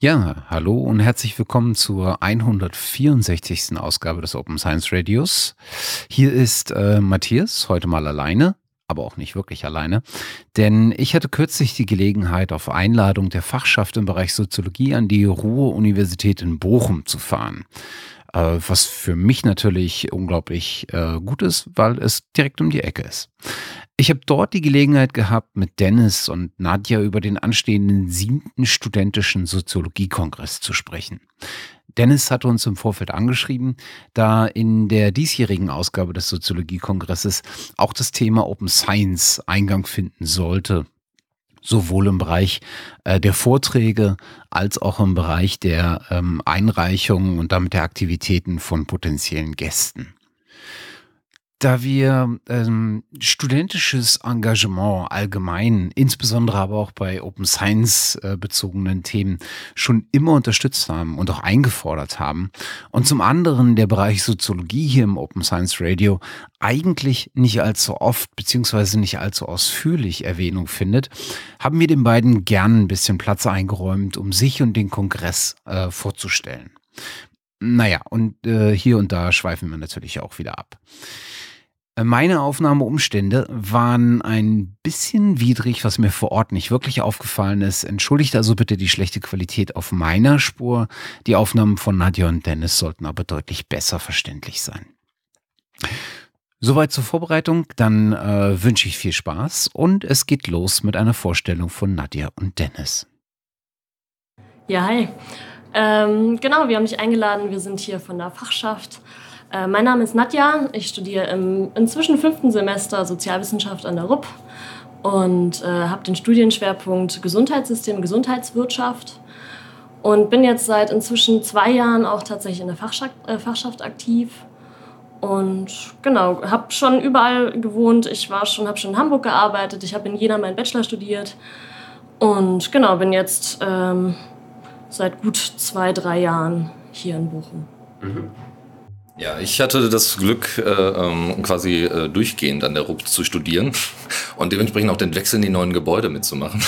Ja, hallo und herzlich willkommen zur 164. Ausgabe des Open Science Radios. Hier ist äh, Matthias, heute mal alleine, aber auch nicht wirklich alleine, denn ich hatte kürzlich die Gelegenheit, auf Einladung der Fachschaft im Bereich Soziologie an die Ruhr-Universität in Bochum zu fahren. Äh, was für mich natürlich unglaublich äh, gut ist, weil es direkt um die Ecke ist. Ich habe dort die Gelegenheit gehabt, mit Dennis und Nadja über den anstehenden siebten studentischen Soziologiekongress zu sprechen. Dennis hatte uns im Vorfeld angeschrieben, da in der diesjährigen Ausgabe des Soziologiekongresses auch das Thema Open Science Eingang finden sollte sowohl im Bereich äh, der Vorträge als auch im Bereich der ähm, Einreichungen und damit der Aktivitäten von potenziellen Gästen da wir ähm, studentisches Engagement allgemein, insbesondere aber auch bei Open Science äh, bezogenen Themen, schon immer unterstützt haben und auch eingefordert haben. Und zum anderen der Bereich Soziologie hier im Open Science Radio eigentlich nicht allzu oft beziehungsweise nicht allzu ausführlich Erwähnung findet, haben wir den beiden gern ein bisschen Platz eingeräumt, um sich und den Kongress äh, vorzustellen. Naja, und äh, hier und da schweifen wir natürlich auch wieder ab. Meine Aufnahmeumstände waren ein bisschen widrig, was mir vor Ort nicht wirklich aufgefallen ist. Entschuldigt also bitte die schlechte Qualität auf meiner Spur. Die Aufnahmen von Nadja und Dennis sollten aber deutlich besser verständlich sein. Soweit zur Vorbereitung, dann äh, wünsche ich viel Spaß und es geht los mit einer Vorstellung von Nadja und Dennis. Ja, hi. Ähm, genau, wir haben dich eingeladen. Wir sind hier von der Fachschaft äh, mein Name ist Nadja. Ich studiere im inzwischen fünften Semester Sozialwissenschaft an der RUP und äh, habe den Studienschwerpunkt Gesundheitssystem, Gesundheitswirtschaft und bin jetzt seit inzwischen zwei Jahren auch tatsächlich in der Fachschaft, äh, Fachschaft aktiv. Und genau, habe schon überall gewohnt. Ich war schon, habe schon in Hamburg gearbeitet. Ich habe in Jena meinen Bachelor studiert. Und genau, bin jetzt ähm, seit gut zwei, drei Jahren hier in Bochum. Mhm. Ja, ich hatte das Glück, äh, ähm, quasi äh, durchgehend an der RUP zu studieren und dementsprechend auch den Wechsel in die neuen Gebäude mitzumachen.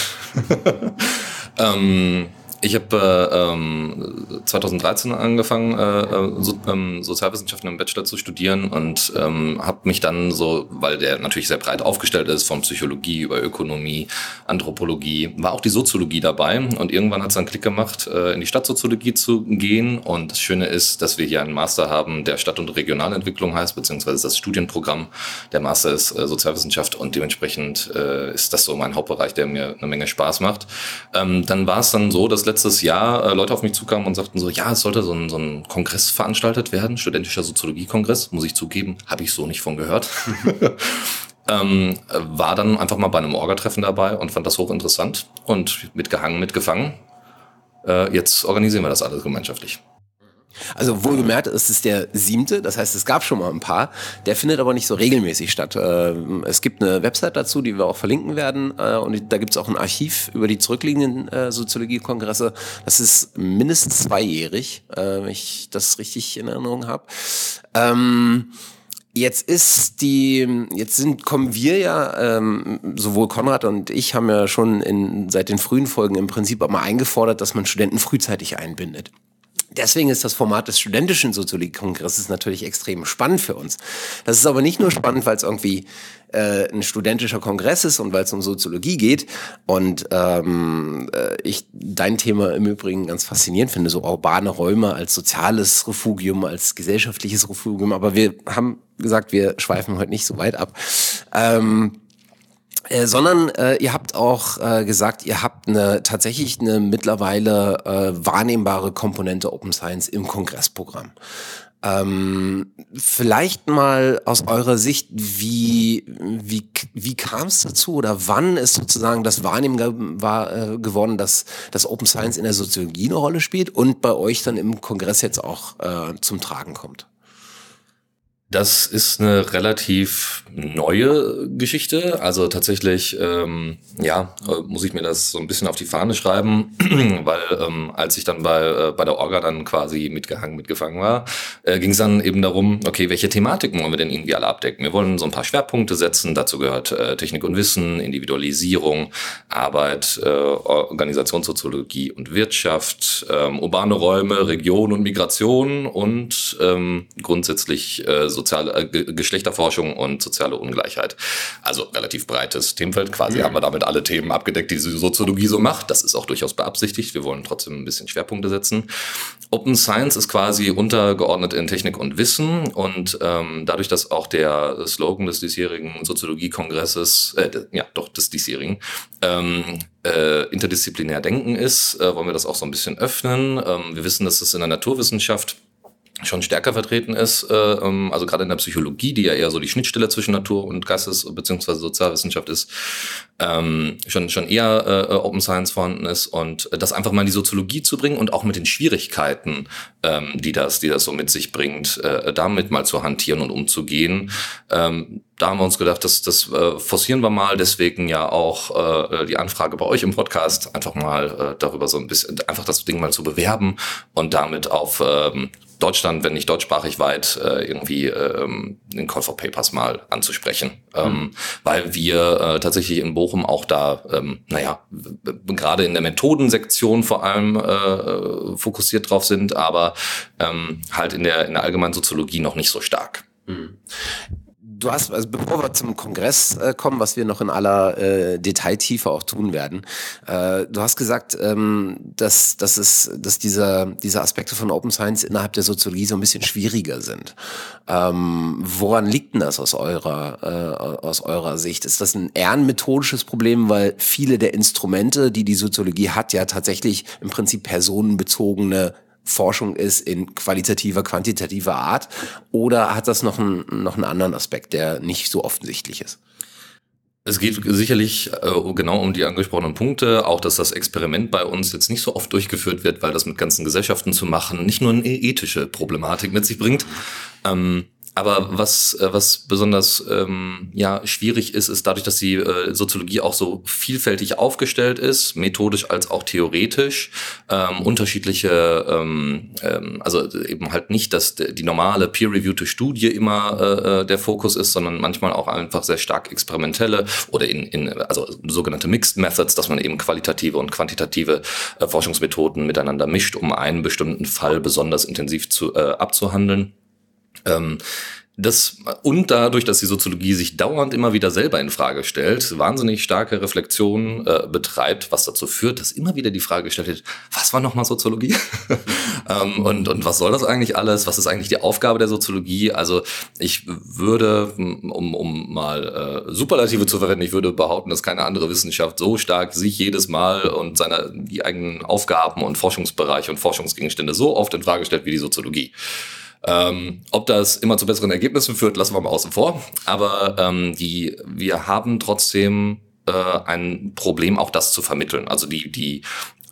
ähm, ich habe äh, ähm, 2013 angefangen, äh, äh, so, ähm, Sozialwissenschaften im Bachelor zu studieren und ähm, habe mich dann so, weil der natürlich sehr breit aufgestellt ist, von Psychologie über Ökonomie, Anthropologie, war auch die Soziologie dabei und irgendwann hat es einen Klick gemacht, äh, in die Stadtsoziologie zu gehen und das Schöne ist, dass wir hier einen Master haben, der Stadt- und Regionalentwicklung heißt, beziehungsweise das Studienprogramm. Der Master ist äh, Sozialwissenschaft und dementsprechend äh, ist das so mein Hauptbereich, der mir eine Menge Spaß macht. Ähm, dann war es dann so, dass letztes Jahr äh, Leute auf mich zukamen und sagten so, ja, es sollte so ein, so ein Kongress veranstaltet werden, studentischer Soziologie-Kongress, muss ich zugeben, habe ich so nicht von gehört. ähm, war dann einfach mal bei einem Orga-Treffen dabei und fand das hochinteressant und mitgehangen, mitgefangen. Äh, jetzt organisieren wir das alles gemeinschaftlich. Also wohlgemerkt, es ist der siebte, das heißt, es gab schon mal ein paar. Der findet aber nicht so regelmäßig statt. Ähm, es gibt eine Website dazu, die wir auch verlinken werden. Äh, und da gibt es auch ein Archiv über die zurückliegenden äh, Soziologiekongresse. Das ist mindestens zweijährig, äh, wenn ich das richtig in Erinnerung habe. Ähm, Jetzt ist die, jetzt sind, kommen wir ja, ähm, sowohl Konrad und ich haben ja schon in, seit den frühen Folgen im Prinzip auch mal eingefordert, dass man Studenten frühzeitig einbindet. Deswegen ist das Format des studentischen Soziologiekongresses natürlich extrem spannend für uns. Das ist aber nicht nur spannend, weil es irgendwie äh, ein studentischer Kongress ist und weil es um Soziologie geht. Und ähm, äh, ich dein Thema im Übrigen ganz faszinierend finde, so urbane Räume als soziales Refugium, als gesellschaftliches Refugium. Aber wir haben gesagt, wir schweifen heute nicht so weit ab. Ähm, äh, sondern äh, ihr habt auch äh, gesagt, ihr habt eine tatsächlich eine mittlerweile äh, wahrnehmbare Komponente Open Science im Kongressprogramm. Ähm, vielleicht mal aus eurer Sicht, wie, wie, wie kam es dazu oder wann ist sozusagen das Wahrnehmen war, äh, geworden, dass, dass Open Science in der Soziologie eine Rolle spielt und bei euch dann im Kongress jetzt auch äh, zum Tragen kommt? Das ist eine relativ neue Geschichte. Also tatsächlich, ähm, ja, äh, muss ich mir das so ein bisschen auf die Fahne schreiben, weil ähm, als ich dann bei, äh, bei der Orga dann quasi mitgehangen, mitgefangen war, äh, ging es dann eben darum, okay, welche Thematiken wollen wir denn irgendwie alle abdecken? Wir wollen so ein paar Schwerpunkte setzen. Dazu gehört äh, Technik und Wissen, Individualisierung, Arbeit, äh, Organisationssoziologie und Wirtschaft, ähm, urbane Räume, Region und Migration und ähm, grundsätzlich äh, soziale äh, Geschlechterforschung und soziale Ungleichheit. Also relativ breites Themenfeld. Quasi mhm. haben wir damit alle Themen abgedeckt, die Soziologie so macht. Das ist auch durchaus beabsichtigt. Wir wollen trotzdem ein bisschen Schwerpunkte setzen. Open Science ist quasi untergeordnet in Technik und Wissen und ähm, dadurch, dass auch der Slogan des diesjährigen Soziologiekongresses, äh, ja doch des diesjährigen, ähm, äh, interdisziplinär denken ist, äh, wollen wir das auch so ein bisschen öffnen. Ähm, wir wissen, dass es in der Naturwissenschaft schon stärker vertreten ist, äh, ähm, also gerade in der Psychologie, die ja eher so die Schnittstelle zwischen Natur und Geistes- bzw. Sozialwissenschaft ist, ähm, schon, schon eher äh, Open Science vorhanden ist und das einfach mal in die Soziologie zu bringen und auch mit den Schwierigkeiten, ähm, die das, die das so mit sich bringt, äh, damit mal zu hantieren und umzugehen. Ähm, da haben wir uns gedacht, das, das äh, forcieren wir mal, deswegen ja auch äh, die Anfrage bei euch im Podcast, einfach mal äh, darüber so ein bisschen, einfach das Ding mal zu bewerben und damit auf ähm, Deutschland, wenn nicht deutschsprachig weit, äh, irgendwie ähm, den Call for Papers mal anzusprechen. Ähm, mhm. weil wir äh, tatsächlich in Bochum auch da, ähm, naja, gerade in der Methodensektion vor allem äh, fokussiert drauf sind, aber ähm, halt in der, in der allgemeinen Soziologie noch nicht so stark. Mhm du hast, also bevor wir zum Kongress äh, kommen, was wir noch in aller äh, Detailtiefe auch tun werden, äh, du hast gesagt, ähm, dass, dass, es, dass diese, diese Aspekte von Open Science innerhalb der Soziologie so ein bisschen schwieriger sind. Ähm, woran liegt denn das aus eurer, äh, aus eurer Sicht? Ist das ein eher ein methodisches Problem, weil viele der Instrumente, die die Soziologie hat, ja tatsächlich im Prinzip personenbezogene Forschung ist in qualitativer, quantitativer Art? Oder hat das noch einen, noch einen anderen Aspekt, der nicht so offensichtlich ist? Es geht sicherlich äh, genau um die angesprochenen Punkte, auch dass das Experiment bei uns jetzt nicht so oft durchgeführt wird, weil das mit ganzen Gesellschaften zu machen nicht nur eine ethische Problematik mit sich bringt. Ähm, aber was, äh, was besonders ähm, ja, schwierig ist, ist dadurch, dass die äh, Soziologie auch so vielfältig aufgestellt ist, methodisch als auch theoretisch, ähm, unterschiedliche, ähm, ähm, also eben halt nicht, dass die normale peer-reviewte Studie immer äh, äh, der Fokus ist, sondern manchmal auch einfach sehr stark experimentelle oder in, in also sogenannte Mixed Methods, dass man eben qualitative und quantitative äh, Forschungsmethoden miteinander mischt, um einen bestimmten Fall besonders intensiv zu, äh, abzuhandeln. Ähm, das, und dadurch, dass die Soziologie sich dauernd immer wieder selber in Frage stellt, wahnsinnig starke Reflexion äh, betreibt, was dazu führt, dass immer wieder die Frage gestellt wird, was war nochmal Soziologie? ähm, und, und was soll das eigentlich alles? Was ist eigentlich die Aufgabe der Soziologie? Also ich würde, um, um mal äh, Superlative zu verwenden, ich würde behaupten, dass keine andere Wissenschaft so stark sich jedes Mal und seine die eigenen Aufgaben und Forschungsbereiche und Forschungsgegenstände so oft in Frage stellt wie die Soziologie. Ähm, ob das immer zu besseren Ergebnissen führt, lassen wir mal außen vor. Aber ähm, die, wir haben trotzdem äh, ein Problem, auch das zu vermitteln. Also die, die,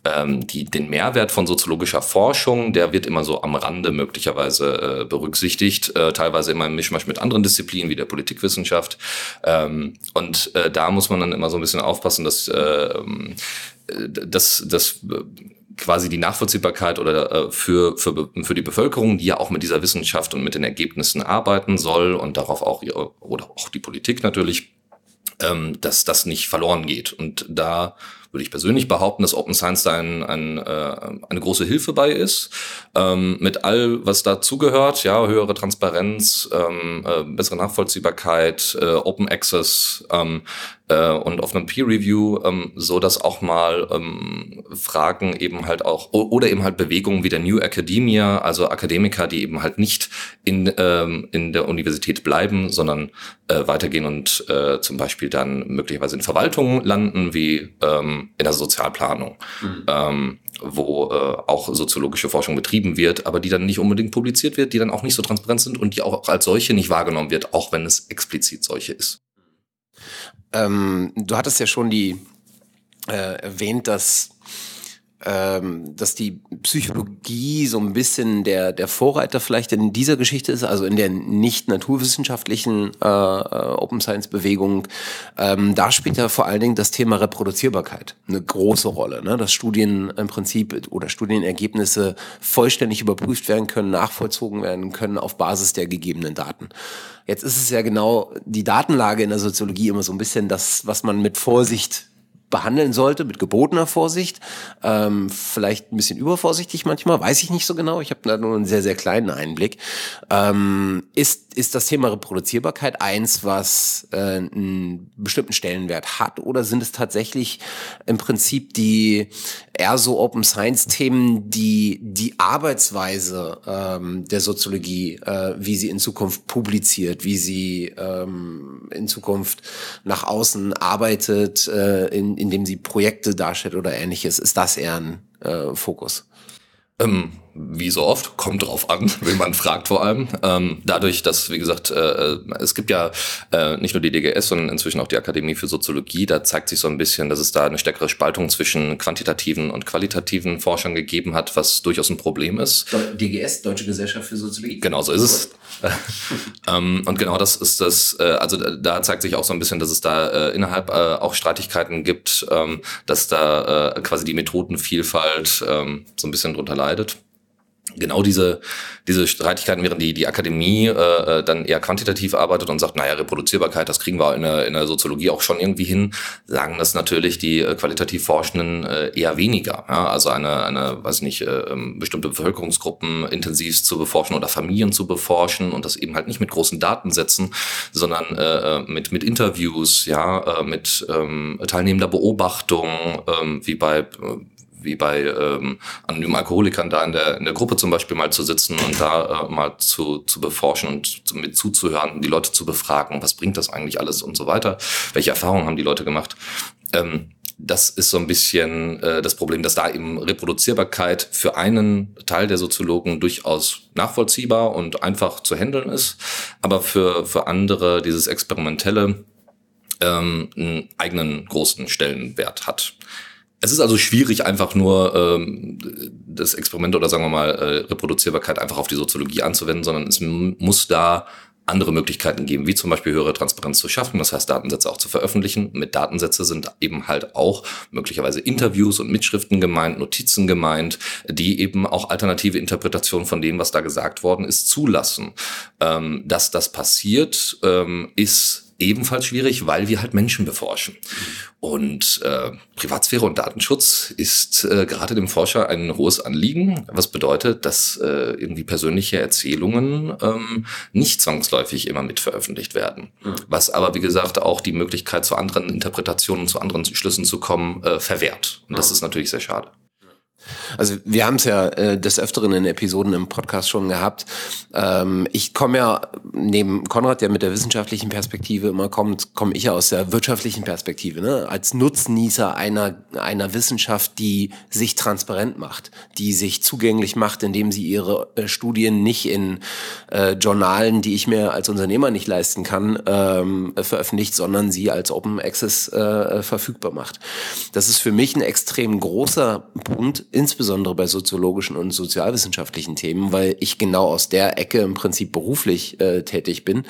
ähm, die, den Mehrwert von soziologischer Forschung, der wird immer so am Rande möglicherweise äh, berücksichtigt, äh, teilweise immer im Mischmasch mit anderen Disziplinen wie der Politikwissenschaft. Ähm, und äh, da muss man dann immer so ein bisschen aufpassen, dass, äh, äh dass, dass quasi die Nachvollziehbarkeit oder äh, für, für, für die Bevölkerung, die ja auch mit dieser Wissenschaft und mit den Ergebnissen arbeiten soll und darauf auch ihre, oder auch die Politik natürlich, ähm, dass das nicht verloren geht. Und da würde ich persönlich behaupten, dass Open Science da ein, ein, äh, eine große Hilfe bei ist. Ähm, mit all, was dazugehört, ja, höhere Transparenz, ähm, äh, bessere Nachvollziehbarkeit, äh, Open Access ähm, äh, und auf einem Peer Review, ähm, so dass auch mal ähm, Fragen eben halt auch oder eben halt Bewegungen wie der New Academia, also Akademiker, die eben halt nicht in ähm, in der Universität bleiben, sondern äh, weitergehen und äh, zum Beispiel dann möglicherweise in Verwaltungen landen, wie ähm, in der Sozialplanung, mhm. ähm, wo äh, auch soziologische Forschung betrieben wird, aber die dann nicht unbedingt publiziert wird, die dann auch nicht so transparent sind und die auch als solche nicht wahrgenommen wird, auch wenn es explizit solche ist. Ähm, du hattest ja schon die äh, erwähnt, dass ähm, dass die Psychologie so ein bisschen der, der Vorreiter vielleicht in dieser Geschichte ist, also in der nicht naturwissenschaftlichen äh, äh, Open Science Bewegung. Ähm, da spielt ja vor allen Dingen das Thema Reproduzierbarkeit eine große Rolle, ne? dass Studien im Prinzip oder Studienergebnisse vollständig überprüft werden können, nachvollzogen werden können auf Basis der gegebenen Daten. Jetzt ist es ja genau die Datenlage in der Soziologie immer so ein bisschen das, was man mit Vorsicht behandeln sollte, mit gebotener Vorsicht. Ähm, vielleicht ein bisschen übervorsichtig manchmal, weiß ich nicht so genau. Ich habe da nur einen sehr, sehr kleinen Einblick. Ähm, ist, ist das Thema Reproduzierbarkeit eins, was äh, einen bestimmten Stellenwert hat? Oder sind es tatsächlich im Prinzip die eher so Open Science-Themen, die die Arbeitsweise ähm, der Soziologie, äh, wie sie in Zukunft publiziert, wie sie ähm, in Zukunft nach außen arbeitet, äh, in indem sie Projekte darstellt oder ähnliches, ist das eher ein äh, Fokus? Ähm, wie so oft, kommt drauf an, wenn man fragt vor allem. Ähm, dadurch, dass, wie gesagt, äh, äh, es gibt ja äh, nicht nur die DGS, sondern inzwischen auch die Akademie für Soziologie, da zeigt sich so ein bisschen, dass es da eine stärkere Spaltung zwischen quantitativen und qualitativen Forschern gegeben hat, was durchaus ein Problem ist. DGS, Deutsche Gesellschaft für Soziologie. Genau so ist es. ähm, und genau das ist das, äh, also da zeigt sich auch so ein bisschen, dass es da äh, innerhalb äh, auch Streitigkeiten gibt, ähm, dass da äh, quasi die Methodenvielfalt ähm, so ein bisschen drunter leidet genau diese, diese Streitigkeiten, während die, die Akademie äh, dann eher quantitativ arbeitet und sagt, naja, Reproduzierbarkeit, das kriegen wir in der, in der Soziologie auch schon irgendwie hin, sagen das natürlich die äh, qualitativ Forschenden äh, eher weniger. Ja? Also eine, eine, weiß ich nicht, äh, ähm, bestimmte Bevölkerungsgruppen intensiv zu beforschen oder Familien zu beforschen und das eben halt nicht mit großen Datensätzen, sondern äh, mit, mit Interviews, ja, äh, mit ähm, teilnehmender Beobachtung, ähm, wie bei äh, wie bei ähm, anonymen Alkoholikern da in der, in der Gruppe zum Beispiel mal zu sitzen und da äh, mal zu, zu beforschen und zu, mit zuzuhören, die Leute zu befragen, was bringt das eigentlich alles und so weiter, welche Erfahrungen haben die Leute gemacht. Ähm, das ist so ein bisschen äh, das Problem, dass da eben Reproduzierbarkeit für einen Teil der Soziologen durchaus nachvollziehbar und einfach zu handeln ist, aber für, für andere dieses Experimentelle ähm, einen eigenen großen Stellenwert hat. Es ist also schwierig, einfach nur ähm, das Experiment oder sagen wir mal äh, Reproduzierbarkeit einfach auf die Soziologie anzuwenden, sondern es muss da andere Möglichkeiten geben, wie zum Beispiel höhere Transparenz zu schaffen, das heißt Datensätze auch zu veröffentlichen. Mit Datensätze sind eben halt auch möglicherweise Interviews und Mitschriften gemeint, Notizen gemeint, die eben auch alternative Interpretationen von dem, was da gesagt worden ist, zulassen. Ähm, dass das passiert, ähm, ist ebenfalls schwierig, weil wir halt Menschen beforschen. Und äh, Privatsphäre und Datenschutz ist äh, gerade dem Forscher ein hohes Anliegen, was bedeutet, dass äh, irgendwie persönliche Erzählungen ähm, nicht zwangsläufig immer mit veröffentlicht werden. Mhm. Was aber, wie gesagt, auch die Möglichkeit zu anderen Interpretationen, zu anderen Schlüssen zu kommen, äh, verwehrt. Und das ist natürlich sehr schade. Also wir haben es ja äh, des Öfteren in Episoden im Podcast schon gehabt. Ähm, ich komme ja neben Konrad, der mit der wissenschaftlichen Perspektive immer kommt, komme ich ja aus der wirtschaftlichen Perspektive, ne? als Nutznießer einer, einer Wissenschaft, die sich transparent macht, die sich zugänglich macht, indem sie ihre äh, Studien nicht in äh, Journalen, die ich mir als Unternehmer nicht leisten kann, ähm, veröffentlicht, sondern sie als Open Access äh, verfügbar macht. Das ist für mich ein extrem großer Punkt insbesondere bei soziologischen und sozialwissenschaftlichen Themen, weil ich genau aus der Ecke im Prinzip beruflich äh, tätig bin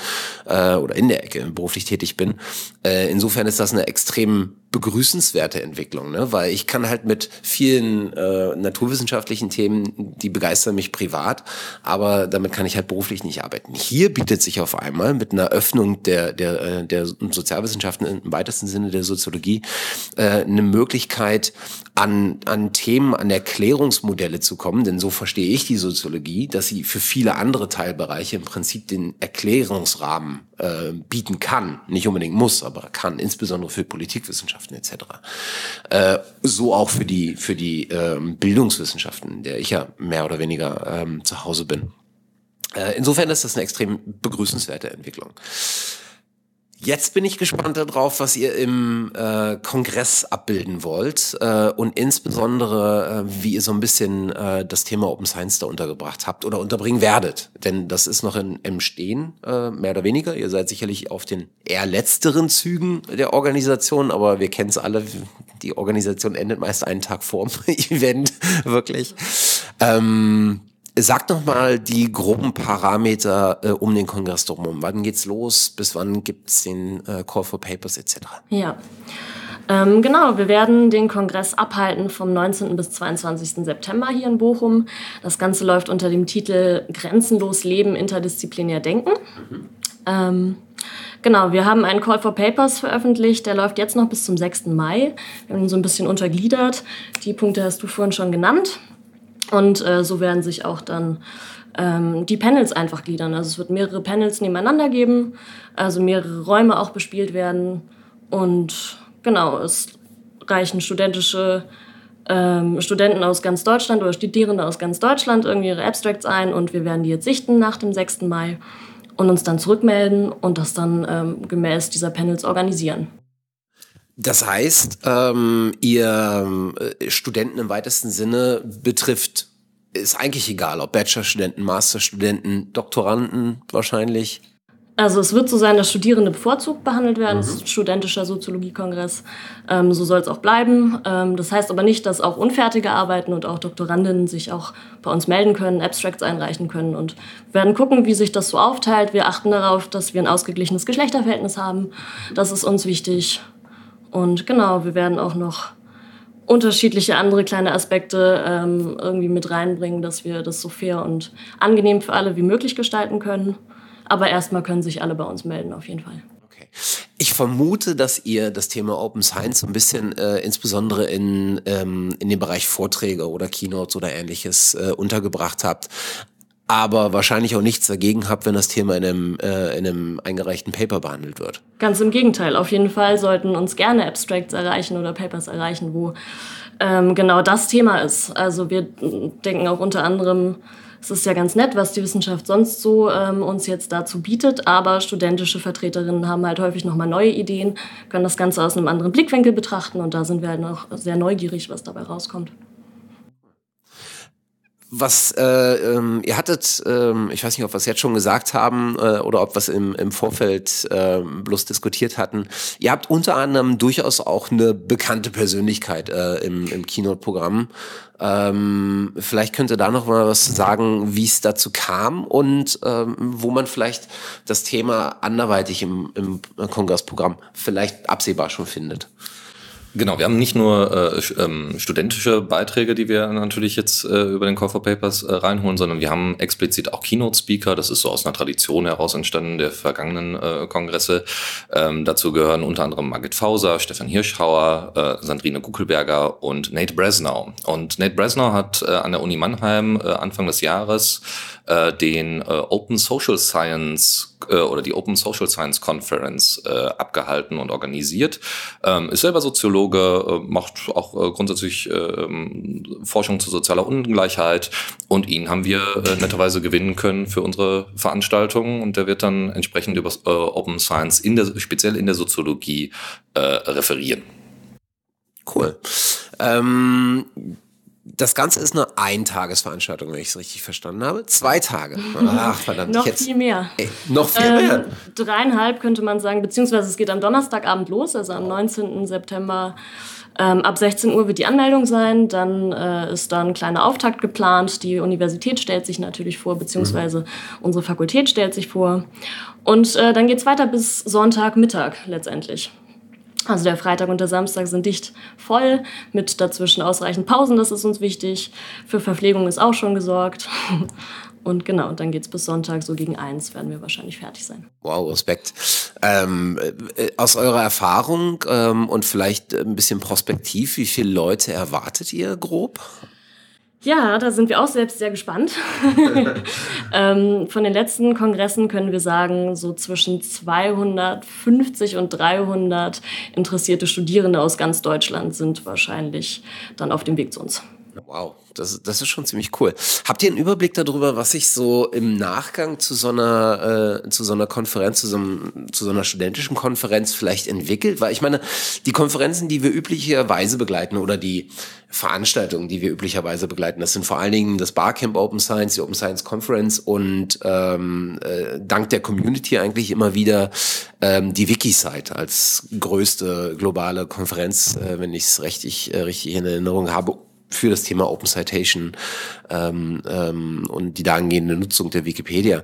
äh, oder in der Ecke beruflich tätig bin. Äh, insofern ist das eine extrem begrüßenswerte Entwicklung, ne? weil ich kann halt mit vielen äh, naturwissenschaftlichen Themen, die begeistern mich privat, aber damit kann ich halt beruflich nicht arbeiten. Hier bietet sich auf einmal mit einer Öffnung der, der, äh, der Sozialwissenschaften im weitesten Sinne der Soziologie äh, eine Möglichkeit, an, an Themen, an Erklärungsmodelle zu kommen, denn so verstehe ich die Soziologie, dass sie für viele andere Teilbereiche im Prinzip den Erklärungsrahmen äh, bieten kann, nicht unbedingt muss, aber kann, insbesondere für Politikwissenschaften etc. Äh, so auch für die für die ähm, Bildungswissenschaften, der ich ja mehr oder weniger ähm, zu Hause bin. Äh, insofern ist das eine extrem begrüßenswerte Entwicklung. Jetzt bin ich gespannt darauf, was ihr im äh, Kongress abbilden wollt äh, und insbesondere, äh, wie ihr so ein bisschen äh, das Thema Open Science da untergebracht habt oder unterbringen werdet. Denn das ist noch in, im Stehen, äh, mehr oder weniger. Ihr seid sicherlich auf den eher letzteren Zügen der Organisation, aber wir kennen es alle. die Organisation endet meist einen Tag vorm Event, wirklich. Ähm, Sag noch mal die groben Parameter äh, um den Kongress drumherum. Wann geht's los? Bis wann gibt's den äh, Call for Papers etc.? Ja. Ähm, genau, wir werden den Kongress abhalten vom 19. bis 22. September hier in Bochum. Das Ganze läuft unter dem Titel Grenzenlos Leben, interdisziplinär Denken. Mhm. Ähm, genau, wir haben einen Call for Papers veröffentlicht, der läuft jetzt noch bis zum 6. Mai. Wir haben ihn so ein bisschen untergliedert. Die Punkte hast du vorhin schon genannt. Und äh, so werden sich auch dann ähm, die Panels einfach gliedern. Also es wird mehrere Panels nebeneinander geben, also mehrere Räume auch bespielt werden. Und genau, es reichen studentische ähm, Studenten aus ganz Deutschland oder Studierende aus ganz Deutschland irgendwie ihre Abstracts ein und wir werden die jetzt sichten nach dem 6. Mai und uns dann zurückmelden und das dann ähm, gemäß dieser Panels organisieren. Das heißt, ähm, ihr äh, Studenten im weitesten Sinne betrifft, ist eigentlich egal, ob Bachelorstudenten, Masterstudenten, Doktoranden wahrscheinlich. Also es wird so sein, dass Studierende bevorzugt behandelt werden. Mhm. ist ein studentischer Soziologiekongress. Ähm, so soll es auch bleiben. Ähm, das heißt aber nicht, dass auch unfertige Arbeiten und auch Doktorandinnen sich auch bei uns melden können, Abstracts einreichen können und werden gucken, wie sich das so aufteilt. Wir achten darauf, dass wir ein ausgeglichenes Geschlechterverhältnis haben. Das ist uns wichtig. Und genau, wir werden auch noch unterschiedliche andere kleine Aspekte ähm, irgendwie mit reinbringen, dass wir das so fair und angenehm für alle wie möglich gestalten können. Aber erstmal können sich alle bei uns melden, auf jeden Fall. Okay. Ich vermute, dass ihr das Thema Open Science ein bisschen äh, insbesondere in, ähm, in dem Bereich Vorträge oder Keynotes oder ähnliches äh, untergebracht habt aber wahrscheinlich auch nichts dagegen habt, wenn das Thema in einem, äh, in einem eingereichten Paper behandelt wird. Ganz im Gegenteil. Auf jeden Fall sollten uns gerne Abstracts erreichen oder Papers erreichen, wo ähm, genau das Thema ist. Also wir denken auch unter anderem, es ist ja ganz nett, was die Wissenschaft sonst so ähm, uns jetzt dazu bietet, aber studentische Vertreterinnen haben halt häufig nochmal neue Ideen, können das Ganze aus einem anderen Blickwinkel betrachten und da sind wir halt noch sehr neugierig, was dabei rauskommt was äh, ähm, ihr hattet, ähm, ich weiß nicht, ob wir es jetzt schon gesagt haben äh, oder ob wir es im, im Vorfeld äh, bloß diskutiert hatten. Ihr habt unter anderem durchaus auch eine bekannte Persönlichkeit äh, im, im Keynote-Programm. Ähm, vielleicht könnt ihr da noch mal was sagen, wie es dazu kam und ähm, wo man vielleicht das Thema anderweitig im, im Kongressprogramm vielleicht absehbar schon findet. Genau, wir haben nicht nur äh, ähm, studentische Beiträge, die wir natürlich jetzt äh, über den Call for Papers äh, reinholen, sondern wir haben explizit auch Keynote-Speaker. Das ist so aus einer Tradition heraus entstanden der vergangenen äh, Kongresse. Ähm, dazu gehören unter anderem Margit Fauser, Stefan Hirschhauer, äh, Sandrine Guckelberger und Nate Bresnau. Und Nate Bresnau hat äh, an der Uni Mannheim äh, Anfang des Jahres äh, den äh, Open Social Science äh, oder die Open Social Science Conference äh, abgehalten und organisiert. Ähm, ist selber Soziologe, äh, macht auch äh, grundsätzlich äh, Forschung zu sozialer Ungleichheit und ihn haben wir äh, netterweise gewinnen können für unsere Veranstaltung und der wird dann entsprechend über äh, Open Science in der, speziell in der Soziologie äh, referieren. Cool. Ähm, das Ganze ist eine Eintagesveranstaltung, wenn ich es richtig verstanden habe. Zwei Tage. Ach, verdammt. noch jetzt, viel mehr. Ey, noch viel ähm, mehr. Dreieinhalb könnte man sagen, beziehungsweise es geht am Donnerstagabend los, also am 19. September. Ähm, ab 16 Uhr wird die Anmeldung sein, dann äh, ist da ein kleiner Auftakt geplant. Die Universität stellt sich natürlich vor, beziehungsweise mhm. unsere Fakultät stellt sich vor. Und äh, dann geht's weiter bis Sonntagmittag letztendlich. Also der Freitag und der Samstag sind dicht voll, mit dazwischen ausreichend Pausen, das ist uns wichtig. Für Verpflegung ist auch schon gesorgt. Und genau, dann geht's bis Sonntag, so gegen eins werden wir wahrscheinlich fertig sein. Wow, Respekt. Ähm, äh, aus eurer Erfahrung ähm, und vielleicht ein bisschen Prospektiv, wie viele Leute erwartet ihr grob? Ja, da sind wir auch selbst sehr gespannt. ähm, von den letzten Kongressen können wir sagen, so zwischen 250 und 300 interessierte Studierende aus ganz Deutschland sind wahrscheinlich dann auf dem Weg zu uns. Wow, das, das ist schon ziemlich cool. Habt ihr einen Überblick darüber, was sich so im Nachgang zu so einer, äh, zu so einer Konferenz, zu so, einem, zu so einer studentischen Konferenz vielleicht entwickelt? Weil ich meine, die Konferenzen, die wir üblicherweise begleiten oder die Veranstaltungen, die wir üblicherweise begleiten, das sind vor allen Dingen das Barcamp Open Science, die Open Science Conference und ähm, äh, dank der Community eigentlich immer wieder ähm, die Wikisite als größte globale Konferenz, äh, wenn ich es richtig, äh, richtig in Erinnerung habe für das Thema Open Citation ähm, ähm, und die dahingehende Nutzung der Wikipedia.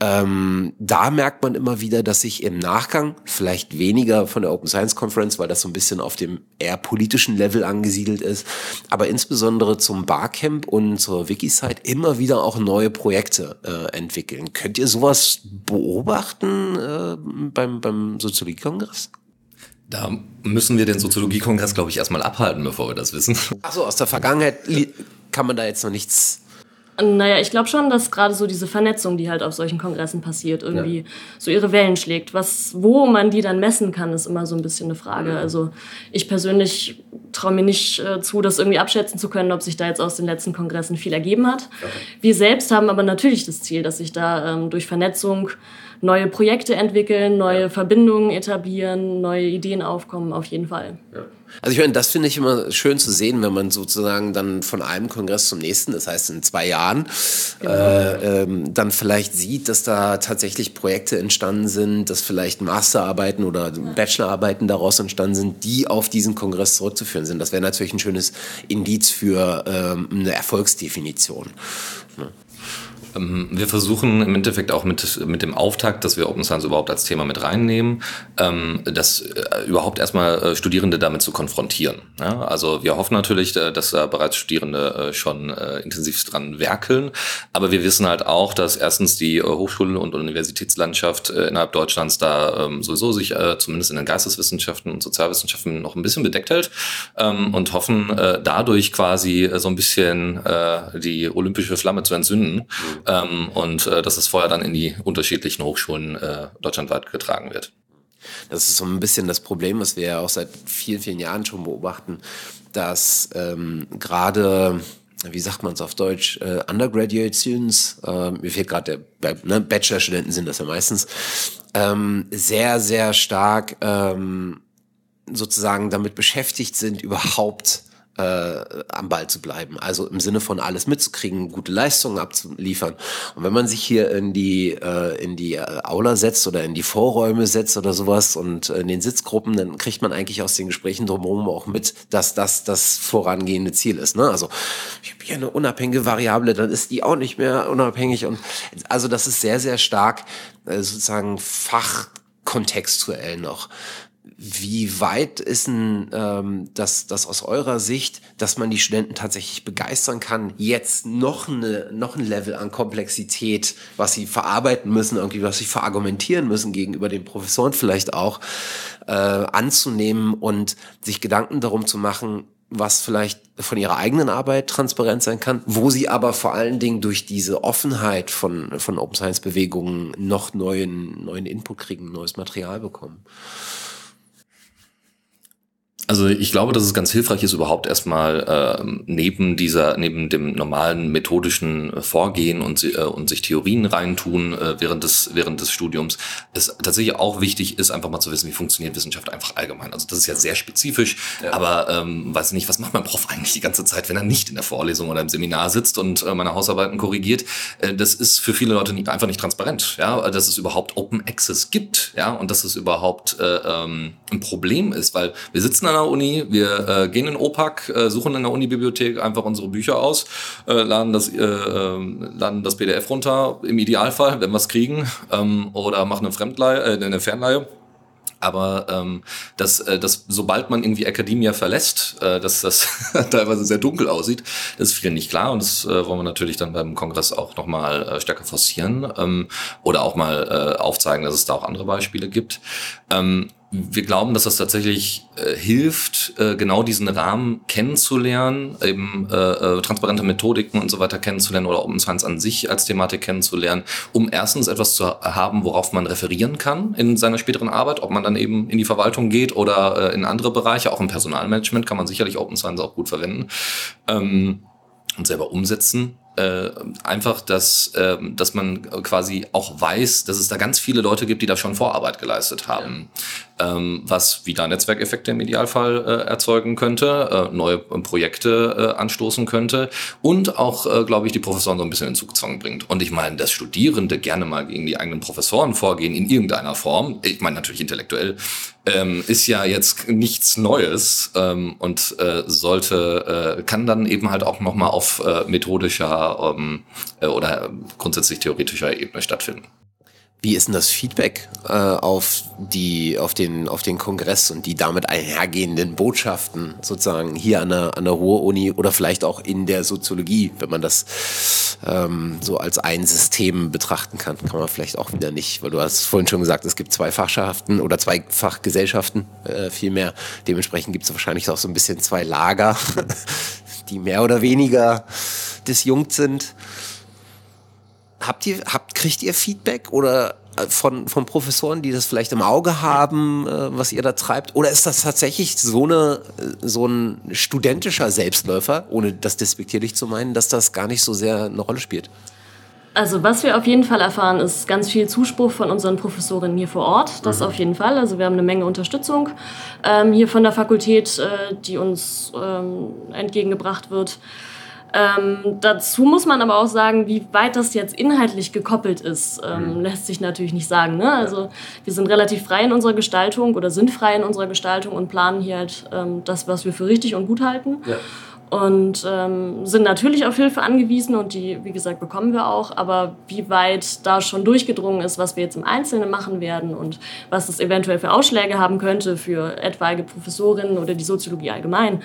Ähm, da merkt man immer wieder, dass sich im Nachgang vielleicht weniger von der Open Science Conference, weil das so ein bisschen auf dem eher politischen Level angesiedelt ist, aber insbesondere zum Barcamp und zur Wikisite immer wieder auch neue Projekte äh, entwickeln. Könnt ihr sowas beobachten äh, beim, beim Soziologiekongress? Da müssen wir den Soziologiekongress, glaube ich, erstmal abhalten, bevor wir das wissen. Achso, aus der Vergangenheit kann man da jetzt noch nichts. Naja, ich glaube schon, dass gerade so diese Vernetzung, die halt auf solchen Kongressen passiert, irgendwie ja. so ihre Wellen schlägt. Was, wo man die dann messen kann, ist immer so ein bisschen eine Frage. Also ich persönlich traue mir nicht äh, zu, das irgendwie abschätzen zu können, ob sich da jetzt aus den letzten Kongressen viel ergeben hat. Okay. Wir selbst haben aber natürlich das Ziel, dass sich da ähm, durch Vernetzung neue Projekte entwickeln, neue ja. Verbindungen etablieren, neue Ideen aufkommen, auf jeden Fall. Ja. Also ich meine, das finde ich immer schön zu sehen, wenn man sozusagen dann von einem Kongress zum nächsten, das heißt in zwei Jahren, genau. äh, ähm, dann vielleicht sieht, dass da tatsächlich Projekte entstanden sind, dass vielleicht Masterarbeiten oder Bachelorarbeiten daraus entstanden sind, die auf diesen Kongress zurückzuführen sind. Das wäre natürlich ein schönes Indiz für ähm, eine Erfolgsdefinition. Ne? Ähm, wir versuchen im Endeffekt auch mit, mit dem Auftakt, dass wir Open Science überhaupt als Thema mit reinnehmen, ähm, das äh, überhaupt erstmal äh, Studierende damit zu konfrontieren. Also wir hoffen natürlich, äh, dass da bereits Studierende schon intensiv dran werkeln, aber wir wissen halt auch, dass erstens die Hochschul- und Universitätslandschaft innerhalb Deutschlands da ähm, sowieso sich zumindest in den Geisteswissenschaften und Sozialwissenschaften noch ein bisschen bedeckt hält und hoffen dadurch quasi so ein bisschen die olympische Flamme zu entzünden. Mhm ähm, und äh, dass es vorher dann in die unterschiedlichen Hochschulen äh, deutschlandweit getragen wird. Das ist so ein bisschen das Problem, was wir ja auch seit vielen, vielen Jahren schon beobachten, dass ähm, gerade wie sagt man es auf Deutsch, äh, Undergraduate Students, äh, mir fehlt gerade der, ne, Bachelor-Studenten sind das ja meistens, ähm, sehr, sehr stark ähm, sozusagen damit beschäftigt sind, überhaupt äh, am Ball zu bleiben. Also im Sinne von alles mitzukriegen, gute Leistungen abzuliefern. Und wenn man sich hier in die, äh, in die äh, Aula setzt oder in die Vorräume setzt oder sowas und in den Sitzgruppen, dann kriegt man eigentlich aus den Gesprächen drumherum auch mit, dass das das vorangehende Ziel ist. Ne? Also ich habe hier eine unabhängige Variable, dann ist die auch nicht mehr unabhängig. Und also das ist sehr, sehr stark äh, sozusagen fachkontextuell noch. Wie weit ist denn ähm, das, das aus eurer Sicht, dass man die Studenten tatsächlich begeistern kann, jetzt noch, eine, noch ein Level an Komplexität, was sie verarbeiten müssen, irgendwie, was sie verargumentieren müssen gegenüber den Professoren vielleicht auch, äh, anzunehmen und sich Gedanken darum zu machen, was vielleicht von ihrer eigenen Arbeit transparent sein kann, wo sie aber vor allen Dingen durch diese Offenheit von, von Open Science Bewegungen noch neuen, neuen Input kriegen, neues Material bekommen. Also ich glaube, dass es ganz hilfreich ist, überhaupt erstmal äh, neben dieser, neben dem normalen methodischen äh, Vorgehen und, äh, und sich Theorien reintun äh, während des während des Studiums, es tatsächlich auch wichtig ist, einfach mal zu wissen, wie funktioniert Wissenschaft einfach allgemein. Also das ist ja sehr spezifisch, ja. aber ähm, weiß nicht, was macht mein Prof eigentlich die ganze Zeit, wenn er nicht in der Vorlesung oder im Seminar sitzt und äh, meine Hausarbeiten korrigiert? Äh, das ist für viele Leute nicht, einfach nicht transparent, ja, dass es überhaupt Open Access gibt, ja, und dass es überhaupt äh, ähm, ein Problem ist, weil wir sitzen an der Uni, wir äh, gehen in OPAC, äh, suchen in der Uni-Bibliothek einfach unsere Bücher aus, äh, laden, das, äh, ähm, laden das PDF runter, im Idealfall, wenn wir es kriegen, ähm, oder machen eine Fremdleihe, äh, eine Fernleihe. Aber ähm, dass, äh, dass sobald man irgendwie Academia verlässt, äh, dass das teilweise sehr dunkel aussieht, das ist vielen nicht klar und das äh, wollen wir natürlich dann beim Kongress auch nochmal äh, stärker forcieren ähm, oder auch mal äh, aufzeigen, dass es da auch andere Beispiele gibt. Ähm, wir glauben, dass das tatsächlich äh, hilft, äh, genau diesen Rahmen kennenzulernen, eben äh, äh, transparente Methodiken und so weiter kennenzulernen oder Open Science an sich als Thematik kennenzulernen, um erstens etwas zu haben, worauf man referieren kann in seiner späteren Arbeit, ob man dann eben in die Verwaltung geht oder äh, in andere Bereiche, auch im Personalmanagement kann man sicherlich Open Science auch gut verwenden. Ähm, und selber umsetzen äh, einfach, dass, äh, dass man quasi auch weiß, dass es da ganz viele Leute gibt, die da schon Vorarbeit geleistet haben. Ja. Ähm, was wieder Netzwerkeffekte im Idealfall äh, erzeugen könnte, äh, neue Projekte äh, anstoßen könnte und auch, glaube ich, die Professoren so ein bisschen in Zugzwang bringt. Und ich meine, dass Studierende gerne mal gegen die eigenen Professoren vorgehen in irgendeiner Form, ich meine natürlich intellektuell, ähm, ist ja jetzt nichts Neues ähm, und äh, sollte, äh, kann dann eben halt auch nochmal auf äh, methodischer ähm, äh, oder grundsätzlich theoretischer Ebene stattfinden. Wie ist denn das Feedback äh, auf die, auf den, auf den Kongress und die damit einhergehenden Botschaften sozusagen hier an der, an der Ruhr-Uni oder vielleicht auch in der Soziologie, wenn man das ähm, so als ein System betrachten kann, kann man vielleicht auch wieder nicht, weil du hast vorhin schon gesagt, es gibt zwei Fachschaften oder zwei Fachgesellschaften äh, vielmehr. Dementsprechend gibt es wahrscheinlich auch so ein bisschen zwei Lager, die mehr oder weniger disjunkt sind. Habt ihr, habt, kriegt ihr Feedback oder äh, von, von Professoren, die das vielleicht im Auge haben, äh, was ihr da treibt? Oder ist das tatsächlich so, eine, äh, so ein studentischer Selbstläufer, ohne das despektierlich zu meinen, dass das gar nicht so sehr eine Rolle spielt? Also was wir auf jeden Fall erfahren, ist ganz viel Zuspruch von unseren Professorinnen hier vor Ort. Das mhm. auf jeden Fall. Also wir haben eine Menge Unterstützung ähm, hier von der Fakultät, äh, die uns ähm, entgegengebracht wird. Ähm, dazu muss man aber auch sagen, wie weit das jetzt inhaltlich gekoppelt ist, ähm, mhm. lässt sich natürlich nicht sagen. Ne? Also wir sind relativ frei in unserer Gestaltung oder sind frei in unserer Gestaltung und planen hier halt ähm, das, was wir für richtig und gut halten. Ja. Und ähm, sind natürlich auf Hilfe angewiesen und die, wie gesagt, bekommen wir auch. Aber wie weit da schon durchgedrungen ist, was wir jetzt im Einzelnen machen werden und was das eventuell für Ausschläge haben könnte für etwaige Professorinnen oder die Soziologie allgemein,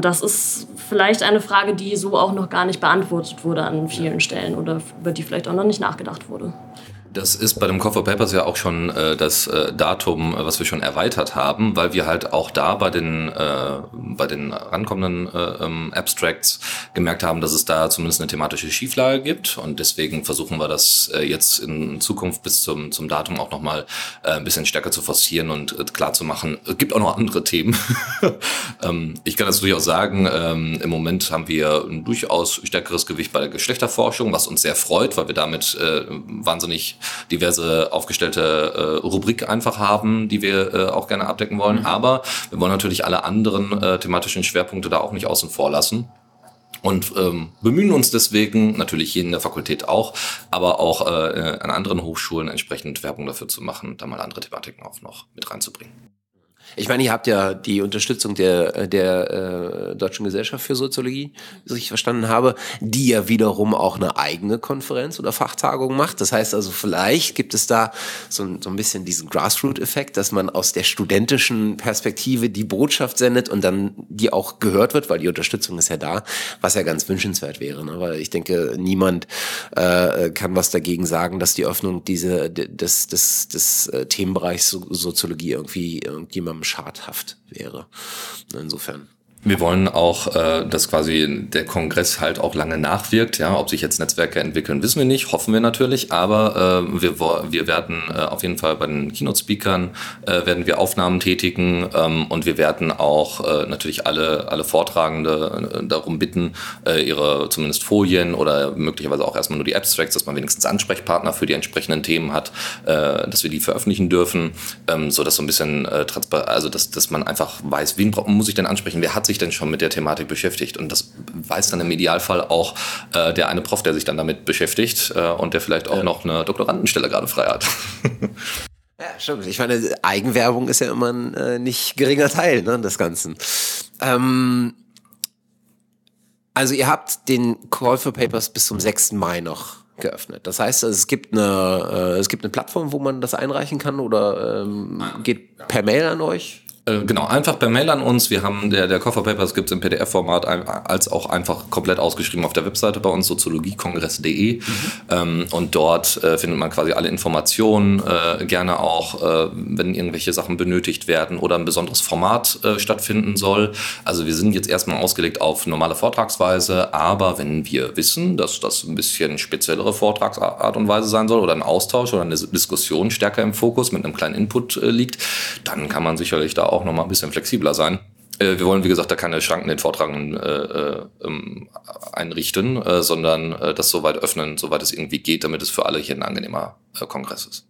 das ist vielleicht eine Frage, die so auch noch gar nicht beantwortet wurde an vielen Stellen oder über die vielleicht auch noch nicht nachgedacht wurde. Das ist bei dem Call for Papers ja auch schon äh, das äh, Datum, äh, was wir schon erweitert haben, weil wir halt auch da bei den, äh, bei den rankommenden äh, ähm, Abstracts gemerkt haben, dass es da zumindest eine thematische Schieflage gibt. Und deswegen versuchen wir das äh, jetzt in Zukunft bis zum, zum Datum auch nochmal äh, ein bisschen stärker zu forcieren und äh, klar zu machen. Es gibt auch noch andere Themen. ähm, ich kann das durchaus sagen, ähm, im Moment haben wir ein durchaus stärkeres Gewicht bei der Geschlechterforschung, was uns sehr freut, weil wir damit äh, wahnsinnig diverse aufgestellte äh, Rubrik einfach haben, die wir äh, auch gerne abdecken wollen. Mhm. Aber wir wollen natürlich alle anderen äh, thematischen Schwerpunkte da auch nicht außen vor lassen und ähm, bemühen uns deswegen, natürlich hier in der Fakultät auch, aber auch äh, an anderen Hochschulen entsprechend Werbung dafür zu machen, da mal andere Thematiken auch noch mit reinzubringen. Ich meine, ihr habt ja die Unterstützung der, der äh, Deutschen Gesellschaft für Soziologie, so ich verstanden habe, die ja wiederum auch eine eigene Konferenz oder Fachtagung macht. Das heißt also, vielleicht gibt es da so, so ein bisschen diesen Grassroot-Effekt, dass man aus der studentischen Perspektive die Botschaft sendet und dann die auch gehört wird, weil die Unterstützung ist ja da, was ja ganz wünschenswert wäre. Ne? Weil ich denke, niemand äh, kann was dagegen sagen, dass die Öffnung diese, des, des, des äh, Themenbereichs Soziologie irgendwie irgendjemandem schadhaft wäre. Insofern. Wir wollen auch, äh, dass quasi der Kongress halt auch lange nachwirkt. Ja, ob sich jetzt Netzwerke entwickeln, wissen wir nicht, hoffen wir natürlich. Aber äh, wir, wir werden äh, auf jeden Fall bei den Keynote-Speakern äh, werden wir Aufnahmen tätigen ähm, und wir werden auch äh, natürlich alle alle Vortragende äh, darum bitten, äh, ihre zumindest Folien oder möglicherweise auch erstmal nur die Abstracts, dass man wenigstens Ansprechpartner für die entsprechenden Themen hat, äh, dass wir die veröffentlichen dürfen, ähm, so dass so ein bisschen äh, transparent, also dass dass man einfach weiß, wen muss ich denn ansprechen, wer hat sich sich denn schon mit der Thematik beschäftigt? Und das weiß dann im Idealfall auch äh, der eine Prof, der sich dann damit beschäftigt äh, und der vielleicht auch ja. noch eine Doktorandenstelle gerade frei hat. Ja, stimmt. Ich meine, Eigenwerbung ist ja immer ein äh, nicht geringer Teil ne, des Ganzen. Ähm, also ihr habt den Call for Papers bis zum 6. Mai noch geöffnet. Das heißt, es gibt eine, äh, es gibt eine Plattform, wo man das einreichen kann oder ähm, geht per Mail an euch? Äh, genau, einfach per Mail an uns. Wir haben der, der Koffer Papers gibt es im PDF-Format als auch einfach komplett ausgeschrieben auf der Webseite bei uns, soziologiekongress.de. Mhm. Ähm, und dort äh, findet man quasi alle Informationen, äh, gerne auch, äh, wenn irgendwelche Sachen benötigt werden oder ein besonderes Format äh, stattfinden soll. Also wir sind jetzt erstmal ausgelegt auf normale Vortragsweise, aber wenn wir wissen, dass das ein bisschen speziellere Vortragsart und Weise sein soll oder ein Austausch oder eine Diskussion stärker im Fokus mit einem kleinen Input liegt, dann kann man sicherlich da auch auch noch mal ein bisschen flexibler sein. Äh, wir wollen, wie gesagt, da keine Schranken den Vortragenden äh, äh, ähm, einrichten, äh, sondern äh, das so weit öffnen, soweit es irgendwie geht, damit es für alle hier ein angenehmer äh, Kongress ist.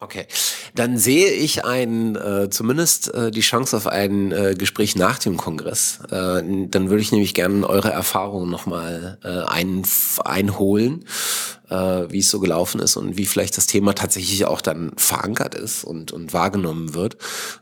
Okay, dann sehe ich ein, äh, zumindest äh, die Chance auf ein äh, Gespräch nach dem Kongress. Äh, dann würde ich nämlich gerne eure Erfahrungen nochmal äh, ein, einholen äh, wie es so gelaufen ist und wie vielleicht das Thema tatsächlich auch dann verankert ist und, und wahrgenommen wird.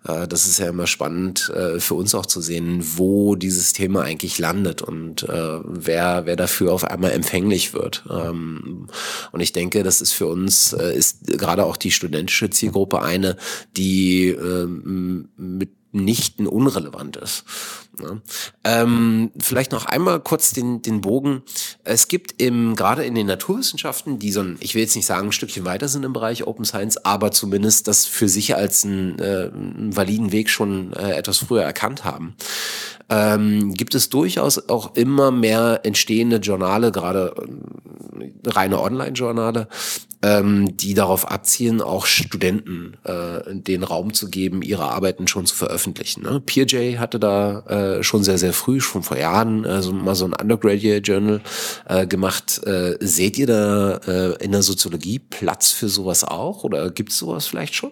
Äh, das ist ja immer spannend äh, für uns auch zu sehen, wo dieses Thema eigentlich landet und äh, wer, wer dafür auf einmal empfänglich wird. Ähm, und ich denke, das ist für uns, äh, ist gerade auch die studentische Zielgruppe eine, die äh, mit mitnichten unrelevant ist. Ja. Ähm, vielleicht noch einmal kurz den, den Bogen. Es gibt im, gerade in den Naturwissenschaften, die so ein, ich will jetzt nicht sagen, ein Stückchen weiter sind im Bereich Open Science, aber zumindest das für sich als einen, äh, einen validen Weg schon äh, etwas früher erkannt haben ähm, gibt es durchaus auch immer mehr entstehende Journale, gerade äh, reine Online-Journale, ähm, die darauf abzielen, auch Studenten äh, den Raum zu geben, ihre Arbeiten schon zu veröffentlichen. Ne? PeerJ hatte da äh, schon sehr, sehr früh, schon vor Jahren, äh, so, mal so ein Undergraduate Journal äh, gemacht. Äh, seht ihr da äh, in der Soziologie Platz für sowas auch oder gibt es sowas vielleicht schon?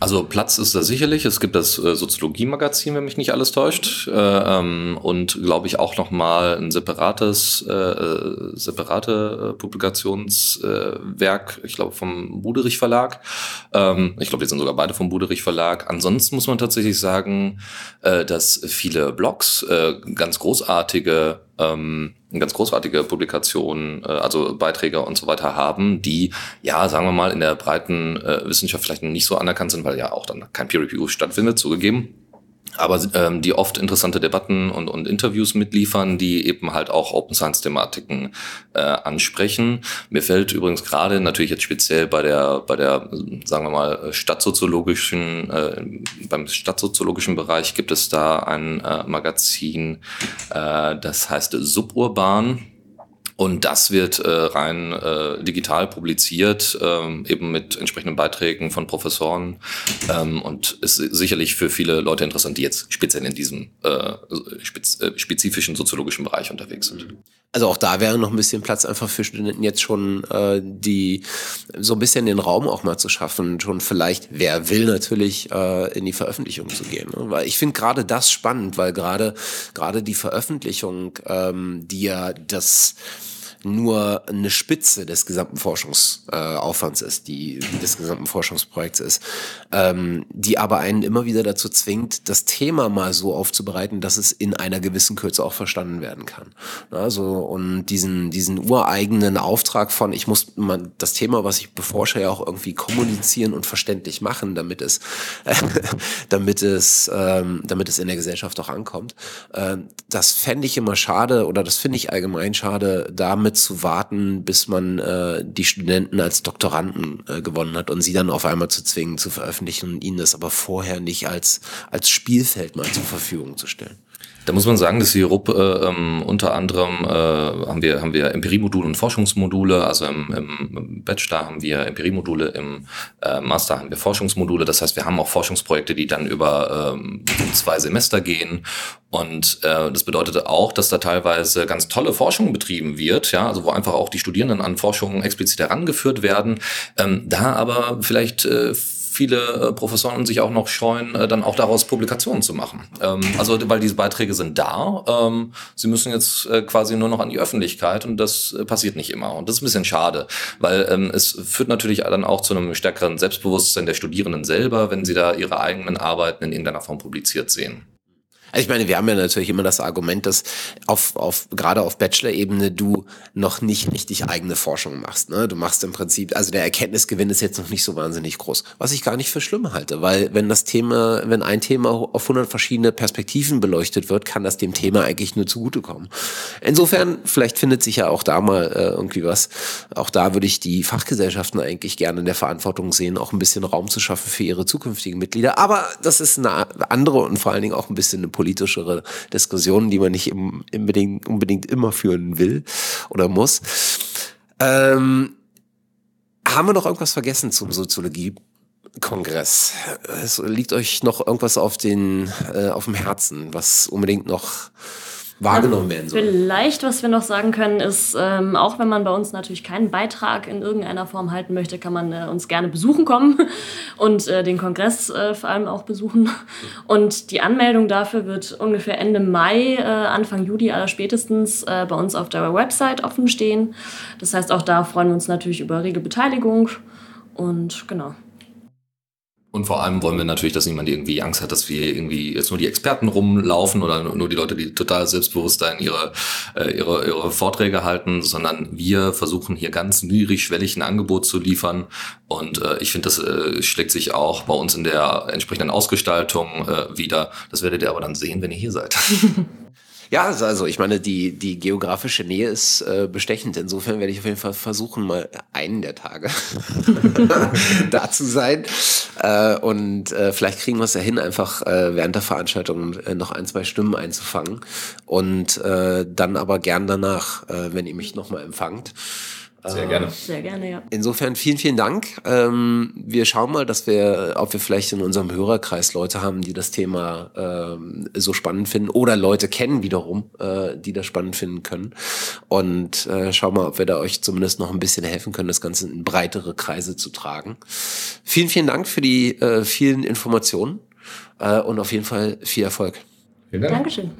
Also Platz ist da sicherlich. Es gibt das äh, Soziologie-Magazin, wenn mich nicht alles täuscht, äh, ähm, und glaube ich auch noch mal ein separates, äh, äh separate Publikationswerk. ich glaube vom Buderich Verlag. Ähm, ich glaube, die sind sogar beide vom Buderich Verlag. Ansonsten muss man tatsächlich sagen, dass viele Blogs ganz großartige ähm, ganz großartige Publikationen, äh, also Beiträge und so weiter haben, die ja, sagen wir mal, in der breiten äh, Wissenschaft vielleicht nicht so anerkannt sind, weil ja auch dann kein Peer Review stattfindet, zugegeben aber ähm, die oft interessante Debatten und, und Interviews mitliefern, die eben halt auch Open Science Thematiken äh, ansprechen. Mir fällt übrigens gerade natürlich jetzt speziell bei der bei der sagen wir mal stadtsoziologischen äh, beim stadtsoziologischen Bereich gibt es da ein äh, Magazin, äh, das heißt Suburban und das wird äh, rein äh, digital publiziert, ähm, eben mit entsprechenden Beiträgen von Professoren ähm, und ist sicherlich für viele Leute interessant, die jetzt speziell in diesem äh, spez äh, spezifischen soziologischen Bereich unterwegs sind. Also auch da wäre noch ein bisschen Platz einfach für Studenten jetzt schon äh, die so ein bisschen den Raum auch mal zu schaffen, schon vielleicht, wer will natürlich äh, in die Veröffentlichung zu gehen. Ne? Weil ich finde gerade das spannend, weil gerade gerade die Veröffentlichung, ähm, die ja das nur eine Spitze des gesamten Forschungsaufwands äh, ist, die des gesamten Forschungsprojekts ist, ähm, die aber einen immer wieder dazu zwingt, das Thema mal so aufzubereiten, dass es in einer gewissen Kürze auch verstanden werden kann. Also und diesen diesen ureigenen Auftrag von ich muss man das Thema, was ich beforsche, ja auch irgendwie kommunizieren und verständlich machen, damit es äh, damit es ähm, damit es in der Gesellschaft auch ankommt. Äh, das fände ich immer schade oder das finde ich allgemein schade, damit zu warten, bis man äh, die Studenten als Doktoranden äh, gewonnen hat und sie dann auf einmal zu zwingen, zu veröffentlichen und ihnen das aber vorher nicht als, als Spielfeld mal zur Verfügung zu stellen. Da muss man sagen, dass die RUP äh, ähm, unter anderem äh, haben wir haben wir Empiriemodule und Forschungsmodule. Also im, im Bachelor haben wir Empiriemodule, im äh, Master haben wir Forschungsmodule. Das heißt, wir haben auch Forschungsprojekte, die dann über ähm, zwei Semester gehen. Und äh, das bedeutet auch, dass da teilweise ganz tolle Forschung betrieben wird, ja, also wo einfach auch die Studierenden an Forschung explizit herangeführt werden. Ähm, da aber vielleicht äh, viele äh, Professoren sich auch noch scheuen, äh, dann auch daraus Publikationen zu machen. Ähm, also weil diese Beiträge sind da, ähm, sie müssen jetzt äh, quasi nur noch an die Öffentlichkeit und das äh, passiert nicht immer. Und das ist ein bisschen schade, weil ähm, es führt natürlich dann auch zu einem stärkeren Selbstbewusstsein der Studierenden selber, wenn sie da ihre eigenen Arbeiten in irgendeiner Form publiziert sehen. Also ich meine, wir haben ja natürlich immer das Argument, dass auf, auf gerade auf Bachelor-Ebene du noch nicht richtig eigene Forschung machst. Ne? Du machst im Prinzip, also der Erkenntnisgewinn ist jetzt noch nicht so wahnsinnig groß, was ich gar nicht für schlimm halte, weil wenn das Thema, wenn ein Thema auf 100 verschiedene Perspektiven beleuchtet wird, kann das dem Thema eigentlich nur zugutekommen. Insofern, vielleicht findet sich ja auch da mal äh, irgendwie was. Auch da würde ich die Fachgesellschaften eigentlich gerne in der Verantwortung sehen, auch ein bisschen Raum zu schaffen für ihre zukünftigen Mitglieder. Aber das ist eine andere und vor allen Dingen auch ein bisschen eine politischere Diskussionen, die man nicht unbedingt, unbedingt immer führen will oder muss. Ähm, haben wir noch irgendwas vergessen zum Soziologie? Kongress. Es liegt euch noch irgendwas auf den äh, auf dem Herzen, was unbedingt noch wahrgenommen werden soll. Vielleicht, was wir noch sagen können, ist, ähm, auch wenn man bei uns natürlich keinen Beitrag in irgendeiner Form halten möchte, kann man äh, uns gerne besuchen kommen und äh, den Kongress äh, vor allem auch besuchen. Und die Anmeldung dafür wird ungefähr Ende Mai, äh, Anfang Juli aller spätestens äh, bei uns auf der Website offen stehen. Das heißt, auch da freuen wir uns natürlich über rege Beteiligung. Und genau. Und vor allem wollen wir natürlich, dass niemand irgendwie Angst hat, dass wir irgendwie jetzt nur die Experten rumlaufen oder nur die Leute, die total Selbstbewusstsein ihre, äh, ihre, ihre Vorträge halten, sondern wir versuchen hier ganz niedrigschwellig ein Angebot zu liefern. Und äh, ich finde, das äh, schlägt sich auch bei uns in der entsprechenden Ausgestaltung äh, wieder. Das werdet ihr aber dann sehen, wenn ihr hier seid. Ja, also, also ich meine, die, die geografische Nähe ist äh, bestechend. Insofern werde ich auf jeden Fall versuchen, mal einen der Tage da zu sein. Äh, und äh, vielleicht kriegen wir es ja hin, einfach äh, während der Veranstaltung äh, noch ein, zwei Stimmen einzufangen. Und äh, dann aber gern danach, äh, wenn ihr mich nochmal empfangt. Sehr gerne. Sehr gerne, ja. Insofern vielen, vielen Dank. Ähm, wir schauen mal, dass wir, ob wir vielleicht in unserem Hörerkreis Leute haben, die das Thema ähm, so spannend finden oder Leute kennen wiederum, äh, die das spannend finden können. Und äh, schauen mal, ob wir da euch zumindest noch ein bisschen helfen können, das Ganze in breitere Kreise zu tragen. Vielen, vielen Dank für die äh, vielen Informationen äh, und auf jeden Fall viel Erfolg. Vielen Dank. Dankeschön.